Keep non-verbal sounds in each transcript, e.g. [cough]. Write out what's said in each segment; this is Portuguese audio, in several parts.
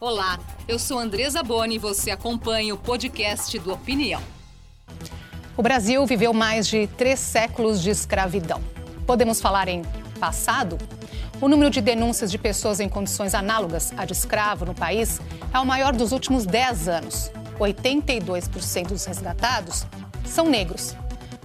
Olá, eu sou Andresa Boni e você acompanha o podcast do Opinião. O Brasil viveu mais de três séculos de escravidão. Podemos falar em passado? O número de denúncias de pessoas em condições análogas a de escravo no país é o maior dos últimos 10 anos. 82% dos resgatados são negros.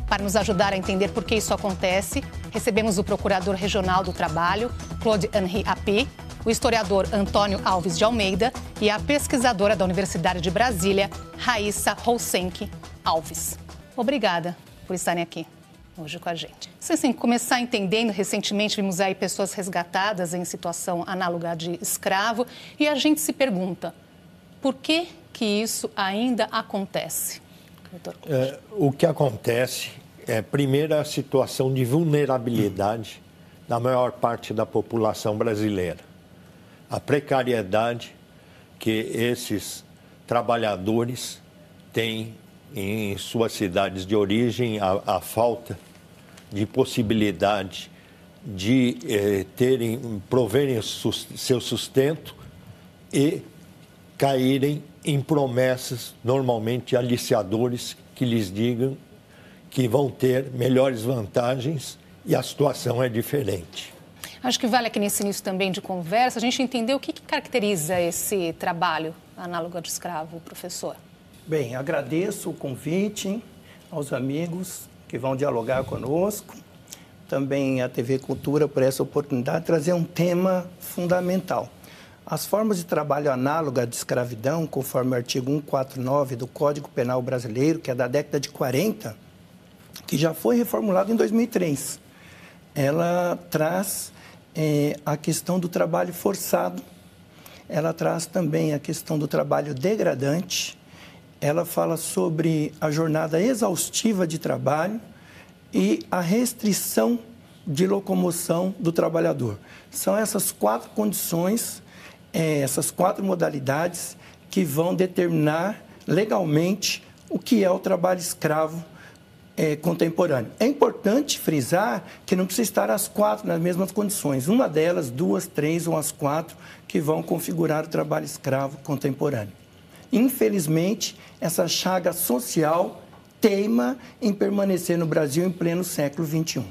Para nos ajudar a entender por que isso acontece, recebemos o Procurador Regional do Trabalho, Claude Henri Api, o historiador Antônio Alves de Almeida e a pesquisadora da Universidade de Brasília, Raíssa Rousenck Alves. Obrigada por estarem aqui hoje com a gente. Sem assim, começar entendendo, recentemente vimos aí pessoas resgatadas em situação análoga de escravo e a gente se pergunta, por que que isso ainda acontece? É, o que acontece é, primeiro, a situação de vulnerabilidade da maior parte da população brasileira a precariedade que esses trabalhadores têm em suas cidades de origem, a, a falta de possibilidade de eh, terem, proverem sus, seu sustento e caírem em promessas, normalmente aliciadores, que lhes digam que vão ter melhores vantagens e a situação é diferente. Acho que vale aqui nesse início também de conversa a gente entender o que, que caracteriza esse trabalho análogo de escravo, professor. Bem, agradeço o convite aos amigos que vão dialogar conosco, também a TV Cultura por essa oportunidade de trazer um tema fundamental. As formas de trabalho análoga de escravidão, conforme o artigo 149 do Código Penal Brasileiro, que é da década de 40, que já foi reformulado em 2003, ela traz é, a questão do trabalho forçado, ela traz também a questão do trabalho degradante, ela fala sobre a jornada exaustiva de trabalho e a restrição de locomoção do trabalhador. São essas quatro condições, é, essas quatro modalidades que vão determinar legalmente o que é o trabalho escravo é, contemporâneo. É importante frisar que não precisa estar as quatro nas mesmas condições. Uma delas, duas, três ou as quatro que vão configurar o trabalho escravo contemporâneo. Infelizmente, essa chaga social teima em permanecer no Brasil em pleno século XXI.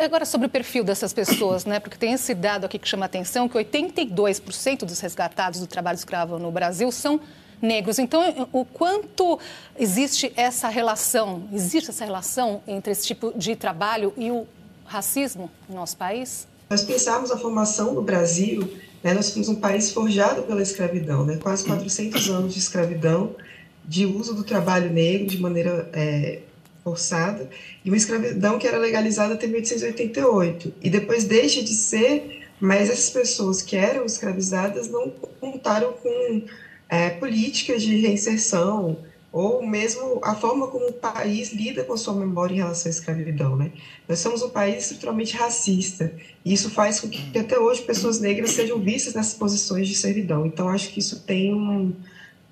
Agora sobre o perfil dessas pessoas, né? Porque tem esse dado aqui que chama a atenção, que 82% dos resgatados do trabalho escravo no Brasil são negros. Então, o quanto existe essa relação, existe essa relação entre esse tipo de trabalho e o racismo no nosso país? Nós pensarmos a formação do Brasil, né, nós fomos um país forjado pela escravidão, né, quase 400 anos de escravidão, de uso do trabalho negro de maneira é, forçada, e uma escravidão que era legalizada até 1888. E depois deixa de ser, mas essas pessoas que eram escravizadas não contaram com é, políticas de reinserção ou mesmo a forma como o país lida com sua memória em relação à escravidão, né? Nós somos um país estruturalmente racista e isso faz com que até hoje pessoas negras sejam vistas nessas posições de servidão. Então acho que isso tem um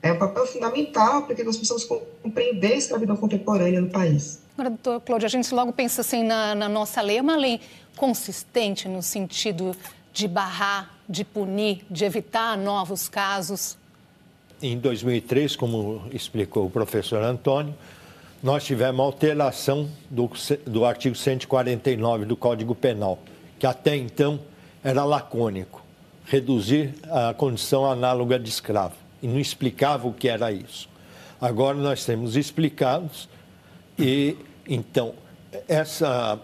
é um papel fundamental para que nós possamos compreender a escravidão contemporânea no país. Agora, doutor Cláudia, a gente logo pensa assim na, na nossa lei, é uma lei consistente no sentido de barrar, de punir, de evitar novos casos em 2003, como explicou o professor Antônio, nós tivemos alteração do, do artigo 149 do Código Penal, que até então era lacônico, reduzir a condição análoga de escravo, e não explicava o que era isso. Agora nós temos explicados e, então, essa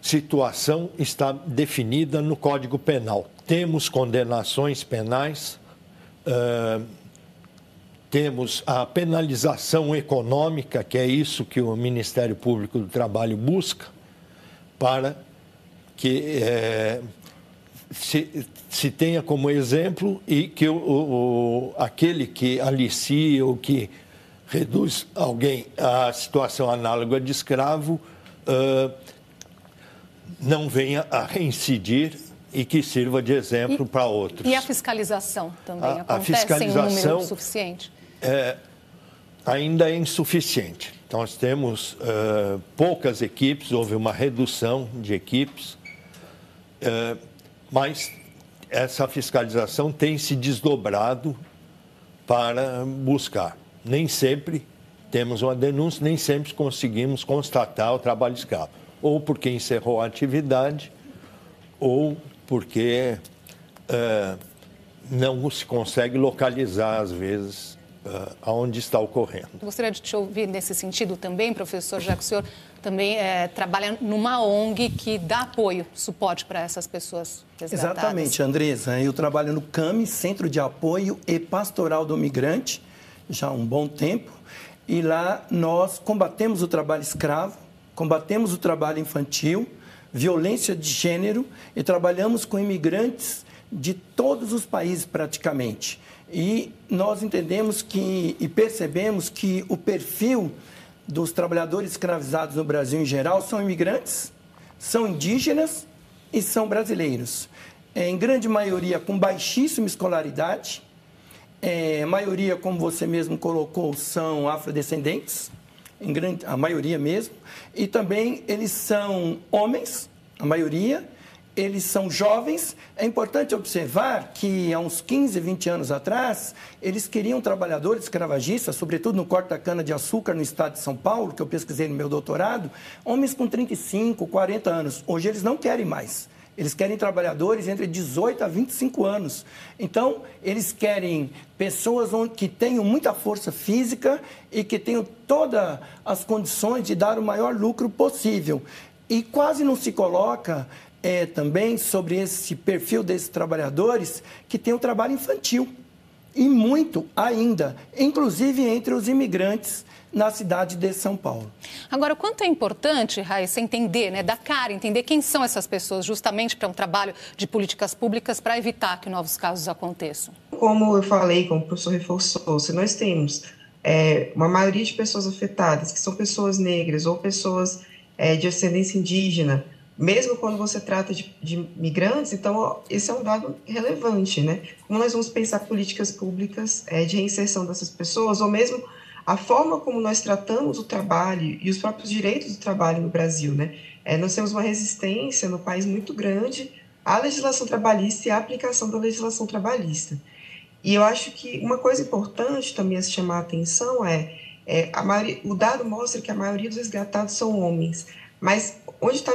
situação está definida no Código Penal. Temos condenações penais Uh, temos a penalização econômica, que é isso que o Ministério Público do Trabalho busca, para que é, se, se, tenha como exemplo e que o, o, aquele que alicia ou que reduz alguém à situação análoga de escravo uh, não venha a reincidir e que sirva de exemplo para outros. E a fiscalização também a, acontece a fiscalização, em número suficiente? É, ainda é insuficiente. Então, nós temos uh, poucas equipes, houve uma redução de equipes, uh, mas essa fiscalização tem se desdobrado para buscar. Nem sempre temos uma denúncia, nem sempre conseguimos constatar o trabalho escravo. Ou porque encerrou a atividade, ou porque uh, não se consegue localizar, às vezes, uh, aonde está ocorrendo. Gostaria de te ouvir nesse sentido também, professor, já que o senhor também é, trabalha numa ONG que dá apoio, suporte para essas pessoas resgatadas. Exatamente, Andresa. Eu trabalho no CAMI, Centro de Apoio e Pastoral do Migrante, já há um bom tempo. E lá nós combatemos o trabalho escravo, combatemos o trabalho infantil, violência de gênero e trabalhamos com imigrantes de todos os países praticamente. E nós entendemos que e percebemos que o perfil dos trabalhadores escravizados no Brasil em geral são imigrantes, são indígenas e são brasileiros. É, em grande maioria com baixíssima escolaridade, é, maioria, como você mesmo colocou, são afrodescendentes, em grande, a maioria mesmo, e também eles são homens, a maioria, eles são jovens. É importante observar que há uns 15, 20 anos atrás, eles queriam trabalhadores escravagistas, sobretudo no corte da cana-de-açúcar no estado de São Paulo, que eu pesquisei no meu doutorado, homens com 35, 40 anos. Hoje eles não querem mais. Eles querem trabalhadores entre 18 a 25 anos. Então, eles querem pessoas que tenham muita força física e que tenham todas as condições de dar o maior lucro possível. E quase não se coloca é, também sobre esse perfil desses trabalhadores que tem o trabalho infantil. E muito ainda, inclusive entre os imigrantes na cidade de São Paulo. Agora, o quanto é importante, Raíssa, entender, né, dar cara, entender quem são essas pessoas, justamente para um trabalho de políticas públicas para evitar que novos casos aconteçam? Como eu falei, como o professor reforçou, se nós temos é, uma maioria de pessoas afetadas, que são pessoas negras ou pessoas é, de ascendência indígena, mesmo quando você trata de, de, migrantes, então esse é um dado relevante, né? Como nós vamos pensar políticas públicas é, de reinserção dessas pessoas, ou mesmo a forma como nós tratamos o trabalho e os próprios direitos do trabalho no Brasil, né? É, nós temos uma resistência no país muito grande à legislação trabalhista e à aplicação da legislação trabalhista. E eu acho que uma coisa importante também a se chamar a atenção é, é maioria, o dado mostra que a maioria dos resgatados são homens, mas onde está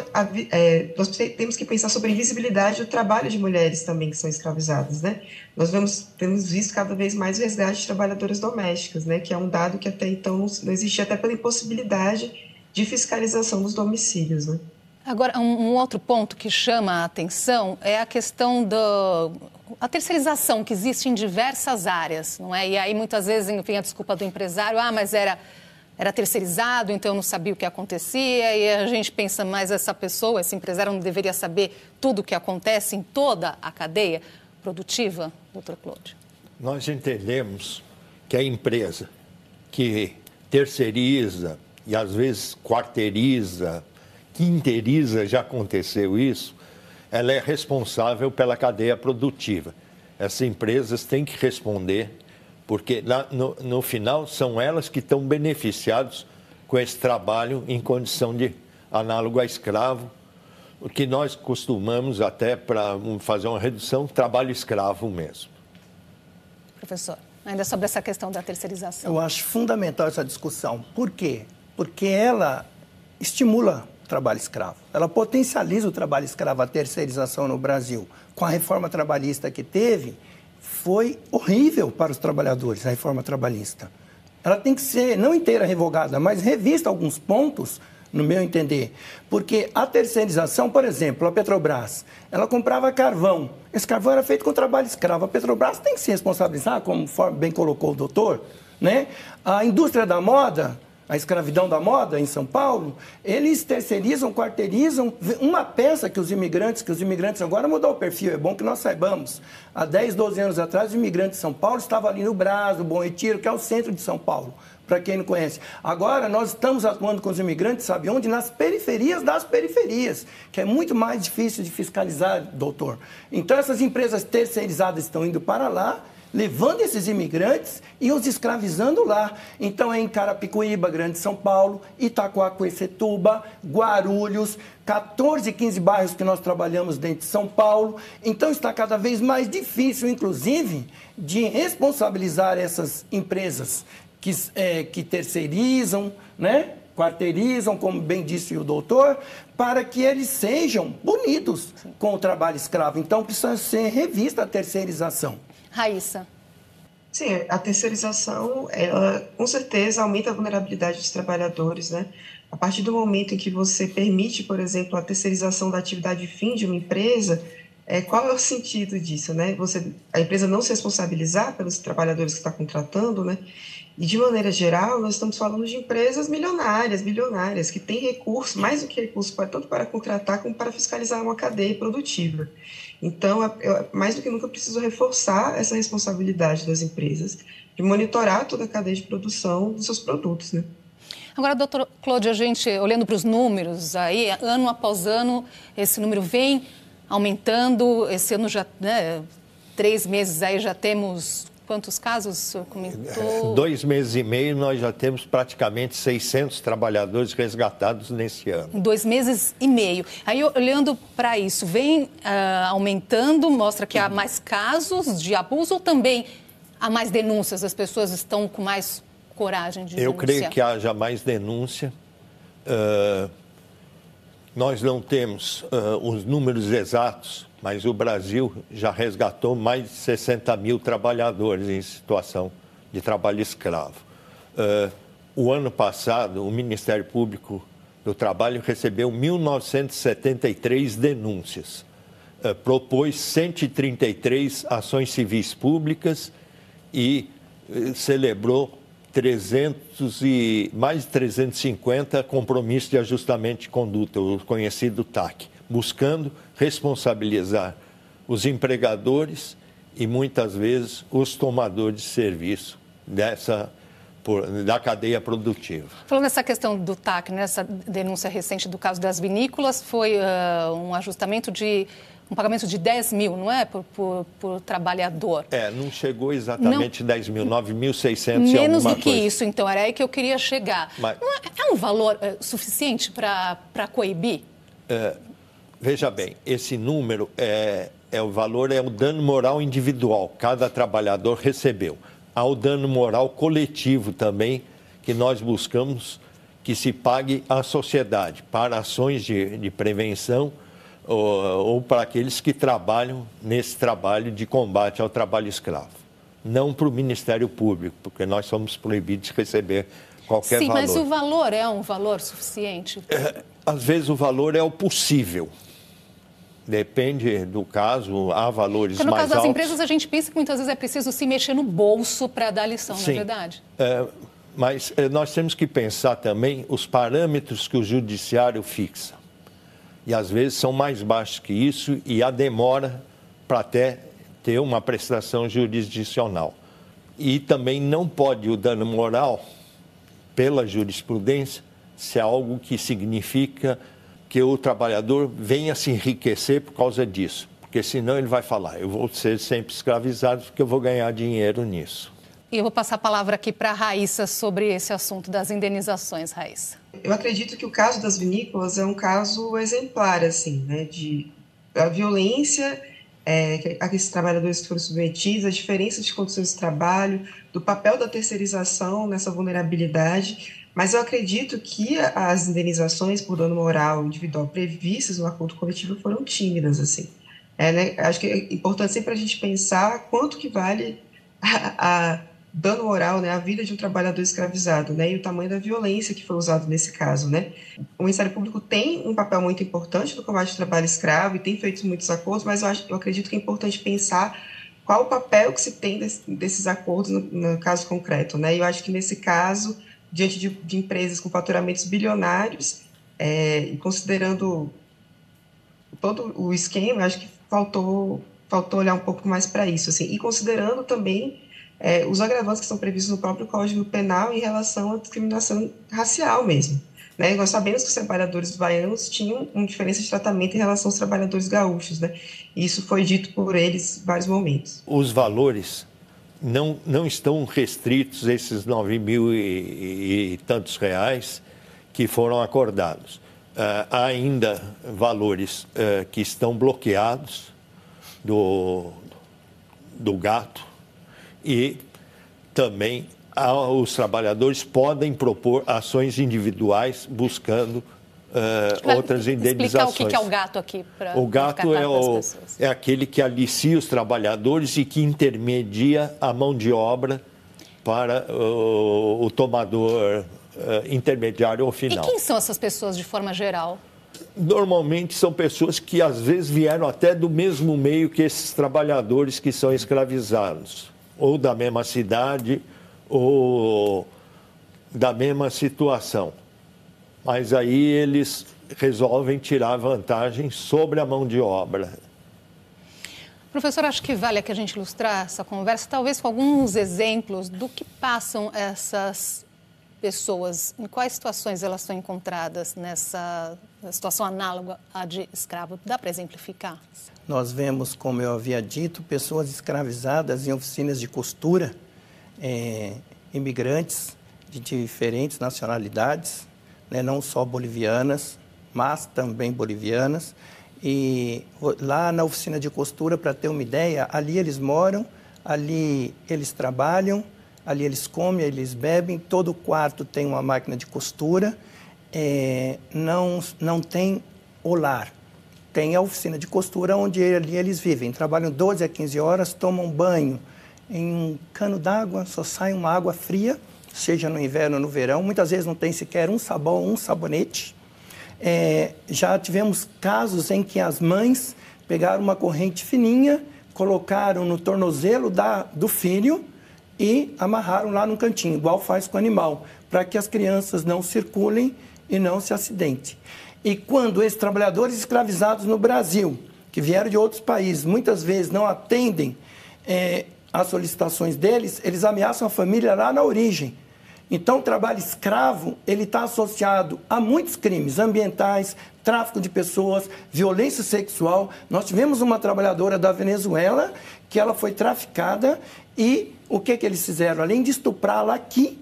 é, nós temos que pensar sobre a invisibilidade do trabalho de mulheres também que são escravizadas, né? Nós vemos, temos visto cada vez mais o resgate de trabalhadoras domésticas, né? Que é um dado que até então não, existia até pela impossibilidade de fiscalização dos domicílios, né? Agora, um, outro ponto que chama a atenção é a questão da a terceirização que existe em diversas áreas, não é? E aí muitas vezes, enfim, a desculpa do empresário, ah, mas era era terceirizado, então eu não sabia o que acontecia, e a gente pensa, mas essa pessoa, esse empresário não deveria saber tudo o que acontece em toda a cadeia produtiva, doutor Claude? Nós entendemos que a empresa que terceiriza e às vezes quarteiriza, quinteriza, já aconteceu isso, ela é responsável pela cadeia produtiva. Essas empresas têm que responder porque lá, no, no final são elas que estão beneficiadas com esse trabalho em condição de análogo a escravo, o que nós costumamos até para fazer uma redução, trabalho escravo mesmo. Professor, ainda sobre essa questão da terceirização. Eu acho fundamental essa discussão. Por quê? Porque ela estimula o trabalho escravo. Ela potencializa o trabalho escravo, a terceirização no Brasil. Com a reforma trabalhista que teve, foi horrível para os trabalhadores, a reforma trabalhista. Ela tem que ser, não inteira revogada, mas revista alguns pontos, no meu entender. Porque a terceirização, por exemplo, a Petrobras, ela comprava carvão. Esse carvão era feito com trabalho escravo. A Petrobras tem que se responsabilizar, como bem colocou o doutor. Né? A indústria da moda, a escravidão da moda em São Paulo, eles terceirizam, quarteirizam uma peça que os imigrantes, que os imigrantes agora mudou o perfil, é bom que nós saibamos. Há 10, 12 anos atrás, os imigrantes de São Paulo estavam ali no Brás, no Bom Retiro, que é o centro de São Paulo, para quem não conhece. Agora, nós estamos atuando com os imigrantes, sabe onde? Nas periferias das periferias, que é muito mais difícil de fiscalizar, doutor. Então, essas empresas terceirizadas estão indo para lá, levando esses imigrantes e os escravizando lá. Então é em Carapicuíba, Grande São Paulo, Itacoaquecetuba, Guarulhos, 14, 15 bairros que nós trabalhamos dentro de São Paulo. Então está cada vez mais difícil, inclusive, de responsabilizar essas empresas que, é, que terceirizam, né? quarteirizam, como bem disse o doutor, para que eles sejam punidos com o trabalho escravo. Então precisa ser revista a terceirização. Raíssa. Sim, a terceirização, ela com certeza aumenta a vulnerabilidade dos trabalhadores, né? A partir do momento em que você permite, por exemplo, a terceirização da atividade fim de uma empresa, é, qual é o sentido disso, né? Você, a empresa não se responsabilizar pelos trabalhadores que está contratando, né? E de maneira geral, nós estamos falando de empresas milionárias, bilionárias, que têm recursos, mais do que recursos, tanto para contratar como para fiscalizar uma cadeia produtiva. Então, eu, mais do que nunca, preciso reforçar essa responsabilidade das empresas de monitorar toda a cadeia de produção dos seus produtos, né? Agora, doutor Claude, a gente, olhando para os números aí, ano após ano, esse número vem aumentando. Esse ano já, né, três meses aí já temos quantos casos comentou? É, dois meses e meio nós já temos praticamente 600 trabalhadores resgatados nesse ano. Dois meses e meio. Aí, olhando para isso, vem uh, aumentando, mostra que há mais casos de abuso ou também há mais denúncias? As pessoas estão com mais coragem de Eu creio que haja mais denúncia. Uh, nós não temos uh, os números exatos, mas o Brasil já resgatou mais de 60 mil trabalhadores em situação de trabalho escravo. Uh, o ano passado, o Ministério Público do Trabalho recebeu 1.973 denúncias, uh, propôs 133 ações civis públicas e celebrou 300 e, mais de 350 compromissos de ajustamento de conduta, o conhecido TAC, buscando responsabilizar os empregadores e muitas vezes os tomadores de serviço dessa por, da cadeia produtiva. Falando nessa questão do TAC, nessa denúncia recente do caso das vinícolas, foi uh, um ajustamento de um pagamento de 10 mil, não é? Por, por, por trabalhador. É, não chegou exatamente não, 10 mil, 9.600 Menos do que coisa. isso, então, era aí que eu queria chegar. Mas, é, é, um valor é, suficiente para coibir? É, veja bem, esse número, é, é o valor é o dano moral individual, cada trabalhador recebeu. Há o dano moral coletivo também, que nós buscamos que se pague à sociedade para ações de, de prevenção ou, ou para aqueles que trabalham nesse trabalho de combate ao trabalho escravo. Não para o Ministério Público, porque nós somos proibidos de receber qualquer Sim, valor. Sim, mas o valor é um valor suficiente? É, às vezes o valor é o possível. Depende do caso, há valores Porque no mais caso das empresas, a gente pensa que muitas vezes é preciso se mexer no bolso para dar lição, Sim, não é verdade? É, mas é, nós temos que pensar também os parâmetros que o judiciário fixa e às vezes são mais baixos que isso e a demora para até ter uma prestação jurisdicional. E também não pode o dano moral, pela jurisprudência, ser algo que significa que o trabalhador venha se enriquecer por causa disso. Porque senão ele vai falar, eu vou ser sempre escravizado porque eu vou ganhar dinheiro nisso. E eu vou passar a palavra aqui para a Raíssa sobre esse assunto das indenizações, Raíssa. Eu acredito que o caso das vinícolas é um caso exemplar, assim, né, de a violência é, a que esses trabalhadores foram submetidos, a diferença de condições de trabalho, do papel da terceirização nessa vulnerabilidade, mas eu acredito que as indenizações por dano moral individual previstas no acordo coletivo foram tímidas, assim. É, né, acho que é importante sempre a gente pensar quanto que vale a, a dano moral, né, à vida de um trabalhador escravizado, né, e o tamanho da violência que foi usado nesse caso, né. O Ministério Público tem um papel muito importante no combate ao trabalho escravo e tem feito muitos acordos, mas eu, acho, eu acredito que é importante pensar qual o papel que se tem desse, desses acordos no, no, caso concreto, né. Eu acho que nesse caso, diante de, de empresas com faturamentos bilionários é, e considerando todo o esquema, acho que faltou faltou olhar um pouco mais para isso, assim, e considerando também é, os agravantes que são previstos no próprio Código Penal em relação à discriminação racial mesmo. Né? Nós sabemos que os trabalhadores baianos tinham uma diferença de tratamento em relação aos trabalhadores gaúchos, né? E isso foi dito por eles em vários momentos. Os valores não, não estão restritos esses 9 mil e, e tantos reais que foram acordados. Uh, há ainda valores uh, que estão bloqueados do, do gato e também os trabalhadores podem propor ações individuais buscando Uh, outras indenizações. Explicar o que é o gato aqui. Pra, o gato é, o, é aquele que alicia os trabalhadores e que intermedia a mão de obra para o, o tomador uh, intermediário ou final. E quem são essas pessoas de forma geral? Normalmente são pessoas que às vezes vieram até do mesmo meio que esses trabalhadores que são escravizados, ou da mesma cidade, ou da mesma situação mas aí eles resolvem tirar vantagem sobre a mão de obra. Professor, acho que vale aqui a gente ilustrar essa conversa, talvez com alguns exemplos do que passam essas pessoas, em quais situações elas são encontradas nessa situação análoga à de escravo. Dá para exemplificar? Nós vemos, como eu havia dito, pessoas escravizadas em oficinas de costura, é, imigrantes de diferentes nacionalidades, né, não só bolivianas, mas também bolivianas. E lá na oficina de costura, para ter uma ideia, ali eles moram, ali eles trabalham, ali eles comem, eles bebem, todo quarto tem uma máquina de costura, é, não, não tem o lar. Tem a oficina de costura onde ali eles vivem, trabalham 12 a 15 horas, tomam banho em um cano d'água, só sai uma água fria, seja no inverno ou no verão. Muitas vezes não tem sequer um sabão, um sabonete. É, já tivemos casos em que as mães pegaram uma corrente fininha, colocaram no tornozelo da, do filho e amarraram lá no cantinho, igual faz com o animal, para que as crianças não circulem e não se acidentem. E quando esses trabalhadores escravizados no Brasil, que vieram de outros países, muitas vezes não atendem é, as solicitações deles, eles ameaçam a família lá na origem. Então, o trabalho escravo ele está associado a muitos crimes ambientais, tráfico de pessoas, violência sexual. Nós tivemos uma trabalhadora da Venezuela que ela foi traficada e o que, que eles fizeram? Além de estuprá-la aqui,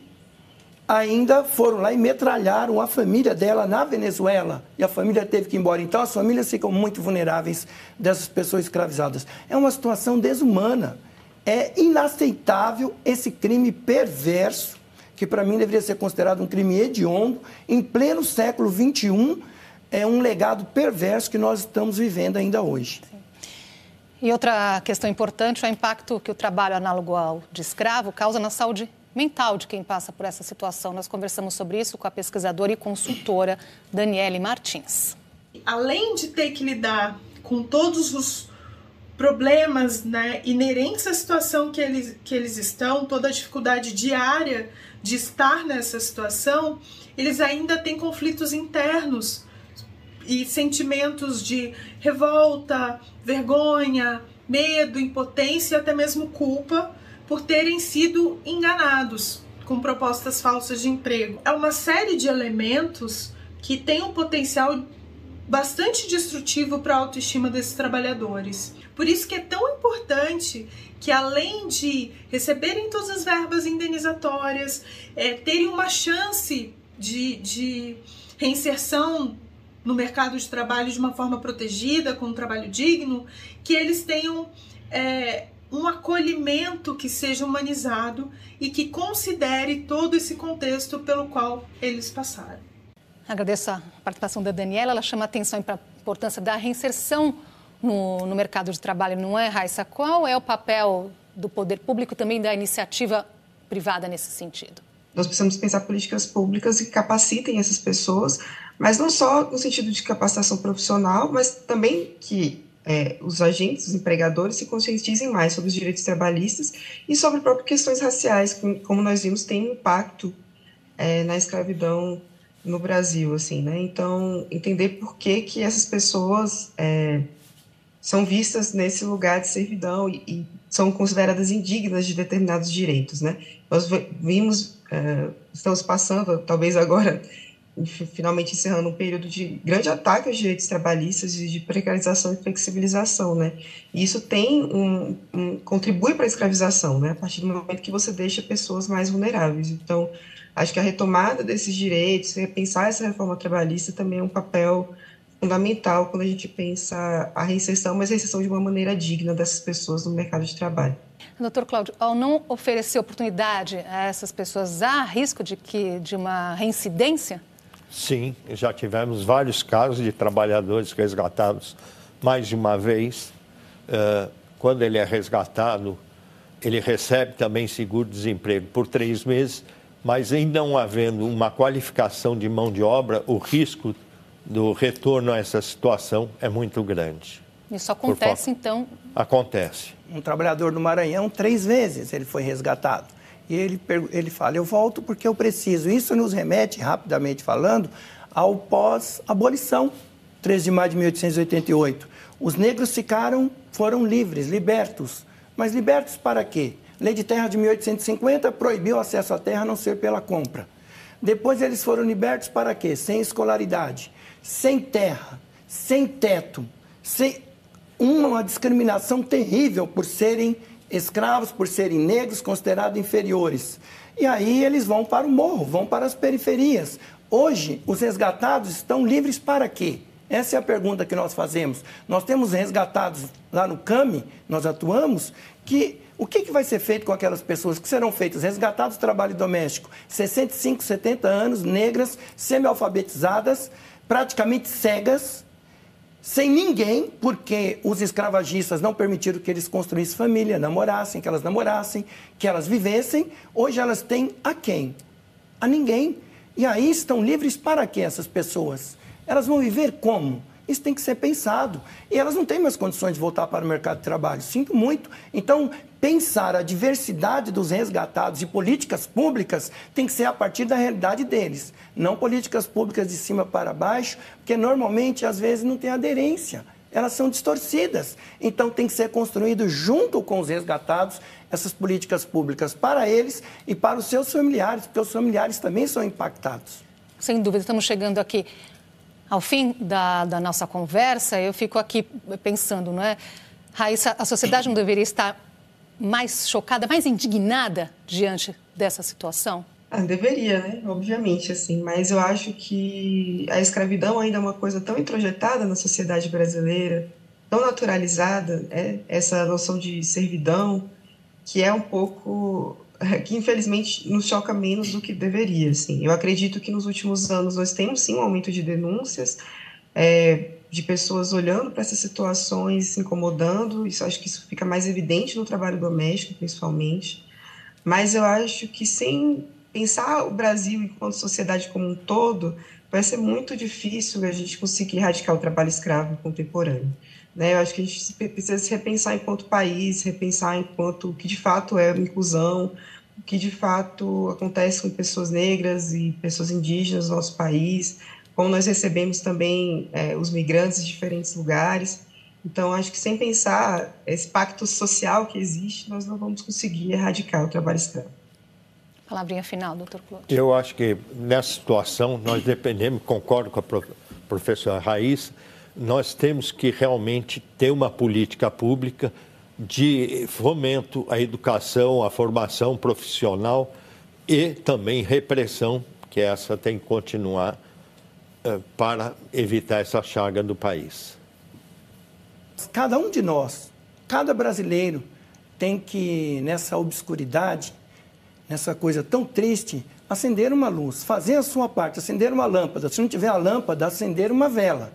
ainda foram lá e metralharam a família dela na Venezuela. E a família teve que ir embora. Então, as famílias ficam muito vulneráveis dessas pessoas escravizadas. É uma situação desumana. É inaceitável esse crime perverso que para mim deveria ser considerado um crime hediondo, em pleno século XXI, é um legado perverso que nós estamos vivendo ainda hoje. Sim. E outra questão importante é o impacto que o trabalho análogo ao de escravo causa na saúde mental de quem passa por essa situação. Nós conversamos sobre isso com a pesquisadora e consultora Daniele Martins. Além de ter que lidar com todos os problemas né, inerentes à situação que eles, que eles estão, toda a dificuldade diária de estar nessa situação, eles ainda têm conflitos internos e sentimentos de revolta, vergonha, medo, impotência e até mesmo culpa por terem sido enganados com propostas falsas de emprego. É uma série de elementos que tem um potencial bastante destrutivo para a autoestima desses trabalhadores. Por isso que é tão importante que além de receberem todas as verbas indenizatórias, é, terem uma chance de, de reinserção no mercado de trabalho de uma forma protegida, com um trabalho digno, que eles tenham é, um acolhimento que seja humanizado e que considere todo esse contexto pelo qual eles passaram. Agradeço a participação da Daniela, ela chama atenção para a importância da reinserção no, no mercado de trabalho, não é, Raissa? Qual é o papel do poder público e também da iniciativa privada nesse sentido? Nós precisamos pensar políticas públicas que capacitem essas pessoas, mas não só no sentido de capacitação profissional, mas também que é, os agentes, os empregadores se conscientizem mais sobre os direitos trabalhistas e sobre próprias questões raciais, que, como nós vimos, tem impacto é, na escravidão no Brasil, assim, né? Então, entender por que que essas pessoas é, são vistas nesse lugar de servidão e, e, são consideradas indignas de determinados direitos, né? Nós vimos, uh, estamos passando, talvez agora, [laughs] finalmente encerrando um período de grande ataque aos direitos trabalhistas e de precarização e flexibilização, né? E isso tem um, um contribui para a escravização, né? A partir do momento que você deixa pessoas mais vulneráveis. Então, acho que a retomada desses direitos, repensar essa reforma trabalhista também é um papel fundamental quando a gente pensa a reinserção, mas a reinserção de uma maneira digna dessas pessoas no mercado de trabalho. Doutor Cláudio, ao não oferecer oportunidade a essas pessoas, há risco de que de uma reincidência? Sim, já tivemos vários casos de trabalhadores resgatados mais de uma vez. Uh, quando ele é resgatado, ele recebe também seguro-desemprego por três meses, mas em não havendo uma qualificação de mão de obra, o risco do retorno a essa situação é muito grande. Isso acontece, então? Acontece. Um trabalhador do Maranhão, três vezes ele foi resgatado. E ele, ele fala: Eu volto porque eu preciso. Isso nos remete, rapidamente falando, ao pós-abolição, 13 de maio de 1888. Os negros ficaram, foram livres, libertos. Mas libertos para quê? Lei de Terra de 1850 proibiu o acesso à terra a não ser pela compra. Depois eles foram libertos para quê? Sem escolaridade, sem terra, sem teto, sem uma discriminação terrível por serem escravos, por serem negros, considerados inferiores. E aí eles vão para o morro, vão para as periferias. Hoje, os resgatados estão livres para quê? Essa é a pergunta que nós fazemos. Nós temos resgatados lá no CAMI, nós atuamos, que o que, que vai ser feito com aquelas pessoas que serão feitas resgatados do trabalho doméstico, 65, 70 anos, negras, semi-alfabetizadas, praticamente cegas, sem ninguém, porque os escravagistas não permitiram que eles construíssem família, namorassem, que elas namorassem, que elas vivessem. Hoje elas têm a quem? A ninguém. E aí estão livres para quê essas pessoas? Elas vão viver como? Isso tem que ser pensado. E elas não têm mais condições de voltar para o mercado de trabalho. Sinto muito. Então, pensar a diversidade dos resgatados e políticas públicas tem que ser a partir da realidade deles, não políticas públicas de cima para baixo, porque normalmente às vezes não tem aderência, elas são distorcidas. Então tem que ser construído junto com os resgatados essas políticas públicas para eles e para os seus familiares, porque os familiares também são impactados. Sem dúvida, estamos chegando aqui ao fim da, da nossa conversa. Eu fico aqui pensando, não é? Raíssa, a sociedade não deveria estar mais chocada, mais indignada diante dessa situação? Ah, deveria, né? Obviamente, assim. Mas eu acho que a escravidão ainda é uma coisa tão introjetada na sociedade brasileira, tão naturalizada, é essa noção de servidão, que é um pouco [laughs] que infelizmente nos choca menos do que deveria, assim. Eu acredito que nos últimos anos nós temos sim um aumento de denúncias, é, de pessoas olhando para essas situações, se incomodando. Isso acho que isso fica mais evidente no trabalho doméstico, principalmente. Mas eu acho que sem pensar o Brasil enquanto sociedade como um todo, vai ser muito difícil a gente conseguir erradicar o trabalho escravo contemporâneo. Né? Eu acho que a gente precisa se repensar enquanto país, repensar enquanto o que de fato é inclusão, o que de fato acontece com pessoas negras e pessoas indígenas no nosso país, como nós recebemos também é, os migrantes de diferentes lugares. Então, acho que sem pensar esse pacto social que existe, nós não vamos conseguir erradicar o trabalho escravo. Palavrinha final, doutor Cláudio. Eu acho que nessa situação nós dependemos, concordo com a professora Raiz, nós temos que realmente ter uma política pública de fomento à educação, à formação profissional e também repressão, que essa tem que continuar eh, para evitar essa chaga do país. Cada um de nós, cada brasileiro, tem que, nessa obscuridade, nessa coisa tão triste, acender uma luz, fazer a sua parte, acender uma lâmpada. Se não tiver a lâmpada, acender uma vela.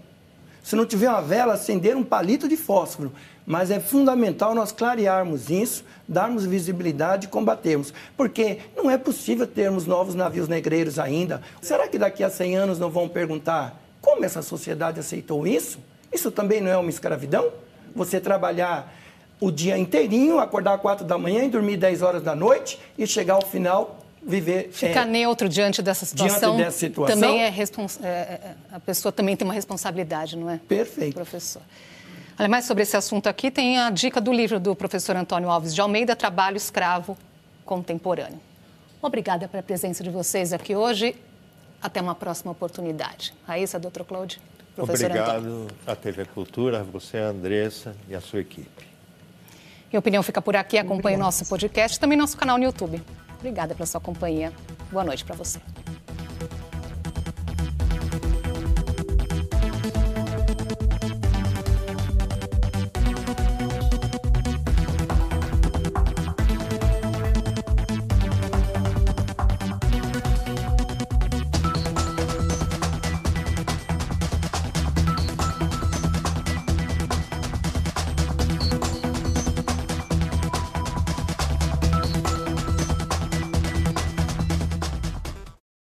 Se não tiver uma vela, acender um palito de fósforo. Mas é fundamental nós clarearmos isso, darmos visibilidade e combatermos. Porque não é possível termos novos navios negreiros ainda. Será que daqui a 100 anos não vão perguntar como essa sociedade aceitou isso? Isso também não é uma escravidão? Você trabalhar o dia inteirinho, acordar às 4 da manhã e dormir 10 horas da noite e chegar ao final viver ficar é, neutro diante dessa situação. Diante dessa situação. Também é, é, é, a pessoa também tem uma responsabilidade, não é? Perfeito. Professor. Olha, mais sobre esse assunto aqui tem a dica do livro do professor Antônio Alves de Almeida, Trabalho Escravo Contemporâneo. Obrigada pela presença de vocês aqui hoje. Até uma próxima oportunidade. Raíssa, doutor Claude, professor Obrigado Antônio. à TV Cultura, você, Andressa e a sua equipe. Minha opinião fica por aqui. Acompanhe o nosso podcast e também nosso canal no YouTube. Obrigada pela sua companhia. Boa noite para você.